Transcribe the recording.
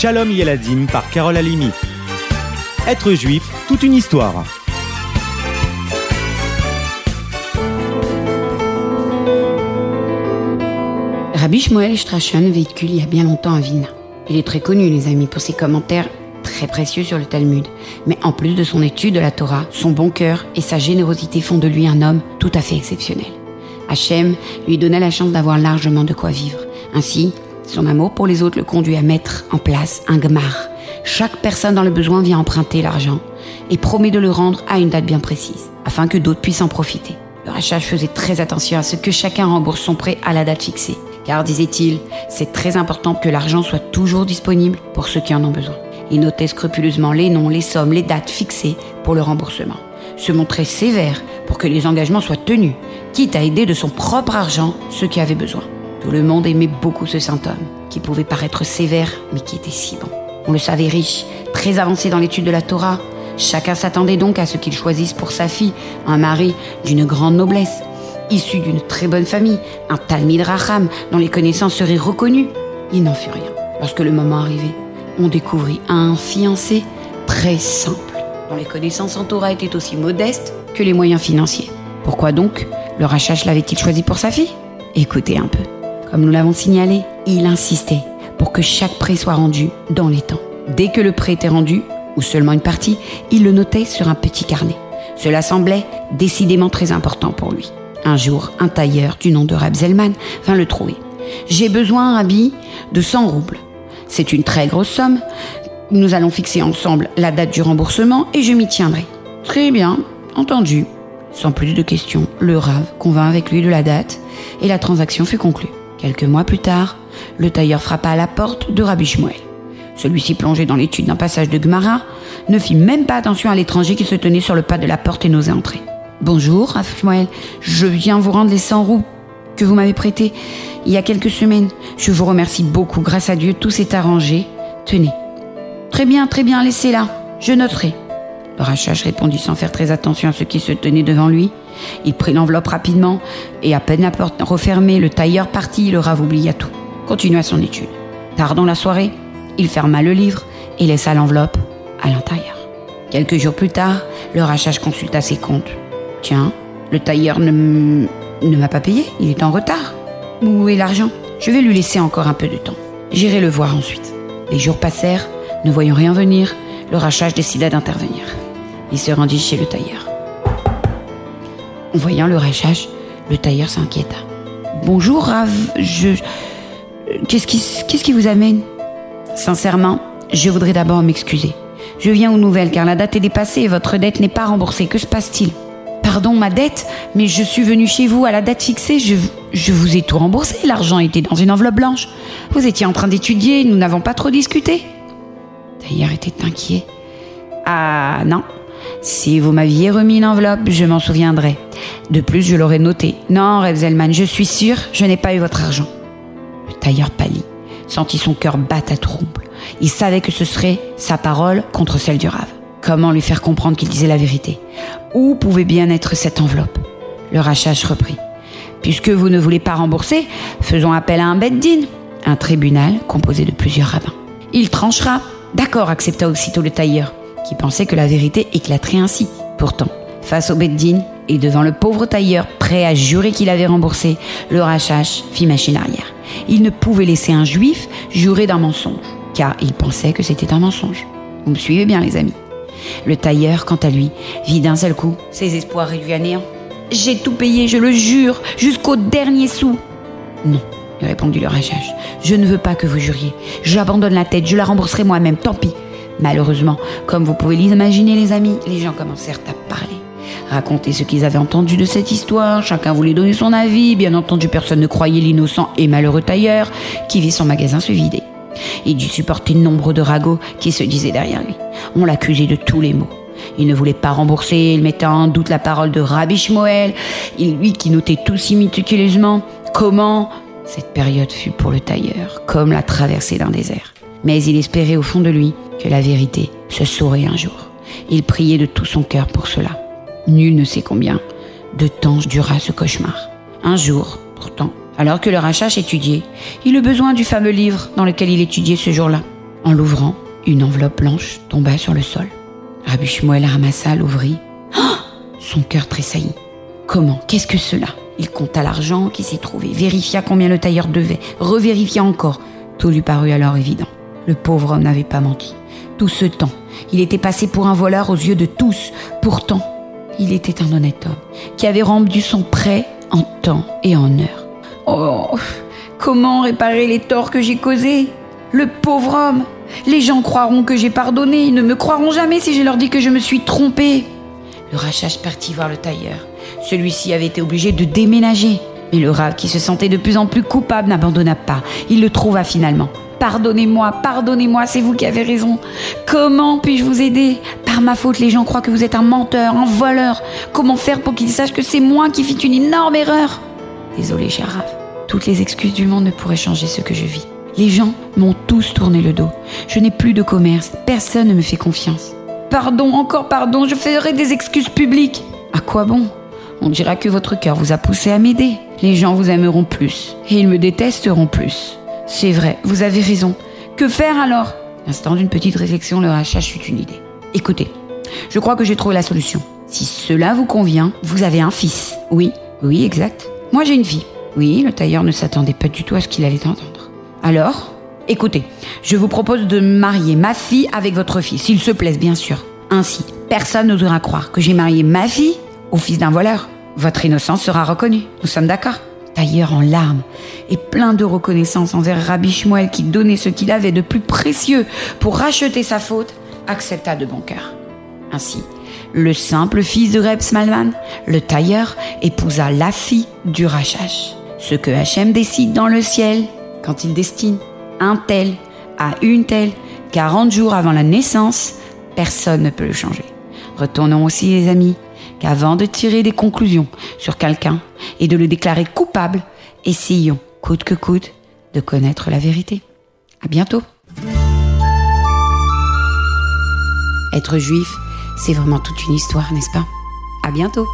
Shalom Yeladim par Carole Alimi. Être juif, toute une histoire. Rabbi Shmuel Strachan véhicule il y a bien longtemps à Vilna. Il est très connu, les amis, pour ses commentaires très précieux sur le Talmud. Mais en plus de son étude de la Torah, son bon cœur et sa générosité font de lui un homme tout à fait exceptionnel. Hachem lui donna la chance d'avoir largement de quoi vivre. Ainsi, son amour pour les autres le conduit à mettre en place un gmar. Chaque personne dans le besoin vient emprunter l'argent et promet de le rendre à une date bien précise, afin que d'autres puissent en profiter. Le rachage faisait très attention à ce que chacun rembourse son prêt à la date fixée. Car, disait-il, c'est très important que l'argent soit toujours disponible pour ceux qui en ont besoin. Il notait scrupuleusement les noms, les sommes, les dates fixées pour le remboursement. Se montrait sévère pour que les engagements soient tenus, quitte à aider de son propre argent ceux qui avaient besoin. Tout le monde aimait beaucoup ce saint homme, qui pouvait paraître sévère, mais qui était si bon. On le savait riche, très avancé dans l'étude de la Torah. Chacun s'attendait donc à ce qu'il choisisse pour sa fille un mari d'une grande noblesse, issu d'une très bonne famille, un Talmid Raham dont les connaissances seraient reconnues. Il n'en fut rien. Lorsque le moment arrivait, on découvrit un fiancé très simple, dont les connaissances en Torah étaient aussi modestes que les moyens financiers. Pourquoi donc le Rachash l'avait-il choisi pour sa fille? Écoutez un peu. Comme nous l'avons signalé, il insistait pour que chaque prêt soit rendu dans les temps. Dès que le prêt était rendu, ou seulement une partie, il le notait sur un petit carnet. Cela semblait décidément très important pour lui. Un jour, un tailleur du nom de Rab Zelman vint le trouver. J'ai besoin, Rabbi, de 100 roubles. C'est une très grosse somme. Nous allons fixer ensemble la date du remboursement et je m'y tiendrai. Très bien, entendu. Sans plus de questions, le Rav convint avec lui de la date et la transaction fut conclue. Quelques mois plus tard, le tailleur frappa à la porte de Rabbi Shmuel. Celui-ci, plongé dans l'étude d'un passage de Gemara, ne fit même pas attention à l'étranger qui se tenait sur le pas de la porte et n'osait entrer. Bonjour, Rabbi Shmuel, je viens vous rendre les 100 roues que vous m'avez prêtées il y a quelques semaines. Je vous remercie beaucoup, grâce à Dieu, tout s'est arrangé. Tenez. Très bien, très bien, laissez-la, je noterai. Le rachage répondit sans faire très attention à ce qui se tenait devant lui. Il prit l'enveloppe rapidement et à peine la porte refermée, le tailleur partit, le rave oublia tout. Continua son étude. Tard dans la soirée, il ferma le livre et laissa l'enveloppe à l'intérieur. Quelques jours plus tard, le rachage consulta ses comptes. Tiens, le tailleur ne, ne m'a pas payé, il est en retard. Où est l'argent? Je vais lui laisser encore un peu de temps. J'irai le voir ensuite. Les jours passèrent, ne voyant rien venir, le rachage décida d'intervenir. Il se rendit chez le tailleur. En voyant le rachage, le tailleur s'inquiéta. Bonjour, Rav, je. Qu'est-ce qui, vous amène? Sincèrement, je voudrais d'abord m'excuser. Je viens aux nouvelles car la date est dépassée et votre dette n'est pas remboursée. Que se passe-t-il? Pardon, ma dette Mais je suis venu chez vous à la date fixée. Je, je vous ai tout remboursé. L'argent était dans une enveloppe blanche. Vous étiez en train d'étudier. Nous n'avons pas trop discuté. Le tailleur était inquiet. Ah non. Si vous m'aviez remis l'enveloppe, je m'en souviendrai. De plus, je l'aurais noté. Non, Rebzelman, je suis sûr, je n'ai pas eu votre argent. Le tailleur pâlit, sentit son cœur battre à trouble. Il savait que ce serait sa parole contre celle du rave. Comment lui faire comprendre qu'il disait la vérité? Où pouvait bien être cette enveloppe? Le rachage reprit. Puisque vous ne voulez pas rembourser, faisons appel à un beddin, un tribunal composé de plusieurs rabbins. Il tranchera. D'accord, accepta aussitôt le tailleur, qui pensait que la vérité éclaterait ainsi. Pourtant, face au beddin et devant le pauvre tailleur prêt à jurer qu'il avait remboursé, le rachage fit machine arrière. Il ne pouvait laisser un juif jurer d'un mensonge, car il pensait que c'était un mensonge. Vous me suivez bien, les amis le tailleur, quant à lui, vit d'un seul coup ses espoirs réduits à néant. J'ai tout payé, je le jure, jusqu'au dernier sou. Non, répondit le rachage. Je ne veux pas que vous juriez. J'abandonne la tête, je la rembourserai moi-même, tant pis. Malheureusement, comme vous pouvez l'imaginer, les amis, les gens commencèrent à parler. Raconter ce qu'ils avaient entendu de cette histoire, chacun voulait donner son avis, bien entendu personne ne croyait l'innocent et malheureux tailleur qui vit son magasin se vider. Il dut supporter nombre de ragots qui se disaient derrière lui. On l'accusait de tous les maux. Il ne voulait pas rembourser, il mettait en doute la parole de Rabbi Shmuel, il, lui qui notait tout si méticuleusement. Comment Cette période fut pour le tailleur comme la traversée d'un désert. Mais il espérait au fond de lui que la vérité se saurait un jour. Il priait de tout son cœur pour cela. Nul ne sait combien de temps dura ce cauchemar. Un jour, pourtant, alors que le rachach étudiait, il eut besoin du fameux livre dans lequel il étudiait ce jour-là. En l'ouvrant, une enveloppe blanche tomba sur le sol. Rabbi ramassa, l'ouvrit. Oh Son cœur tressaillit. Comment? Qu'est-ce que cela? Il compta l'argent qui s'y trouvait, vérifia combien le tailleur devait, revérifia encore. Tout lui parut alors évident. Le pauvre homme n'avait pas menti. Tout ce temps, il était passé pour un voleur aux yeux de tous. Pourtant, il était un honnête homme qui avait rendu son prêt en temps et en heure. Oh, comment réparer les torts que j'ai causés? Le pauvre homme Les gens croiront que j'ai pardonné, ils ne me croiront jamais si je leur dis que je me suis trompé. Le rachage partit voir le tailleur. Celui-ci avait été obligé de déménager. Mais le rat, qui se sentait de plus en plus coupable, n'abandonna pas. Il le trouva finalement. Pardonnez-moi, pardonnez-moi, c'est vous qui avez raison. Comment puis-je vous aider? Par ma faute, les gens croient que vous êtes un menteur, un voleur. Comment faire pour qu'ils sachent que c'est moi qui fis une énorme erreur? Désolé, cher Toutes les excuses du monde ne pourraient changer ce que je vis. Les gens m'ont tous tourné le dos. Je n'ai plus de commerce. Personne ne me fait confiance. Pardon, encore pardon, je ferai des excuses publiques. À quoi bon? On dira que votre cœur vous a poussé à m'aider. Les gens vous aimeront plus et ils me détesteront plus. C'est vrai, vous avez raison. Que faire alors? L'instant d'une petite réflexion, le rachat eut une idée. Écoutez, je crois que j'ai trouvé la solution. Si cela vous convient, vous avez un fils. Oui, oui, exact. Moi j'ai une fille. Oui, le tailleur ne s'attendait pas du tout à ce qu'il allait entendre. Alors Écoutez, je vous propose de marier ma fille avec votre fils, s'il se plaise bien sûr. Ainsi, personne n'osera croire que j'ai marié ma fille au fils d'un voleur. Votre innocence sera reconnue. Nous sommes d'accord tailleur en larmes et plein de reconnaissance envers Rabbi Shmuel qui donnait ce qu'il avait de plus précieux pour racheter sa faute, accepta de bon cœur. Ainsi, le simple fils de Reb Smalman, le tailleur, épousa la fille du rachage. Ce que Hachem décide dans le ciel, quand il destine un tel à une telle, 40 jours avant la naissance, personne ne peut le changer. Retournons aussi, les amis, qu'avant de tirer des conclusions sur quelqu'un et de le déclarer coupable, essayons, coûte que coûte, de connaître la vérité. À bientôt. Être juif, c'est vraiment toute une histoire, n'est-ce pas? À bientôt.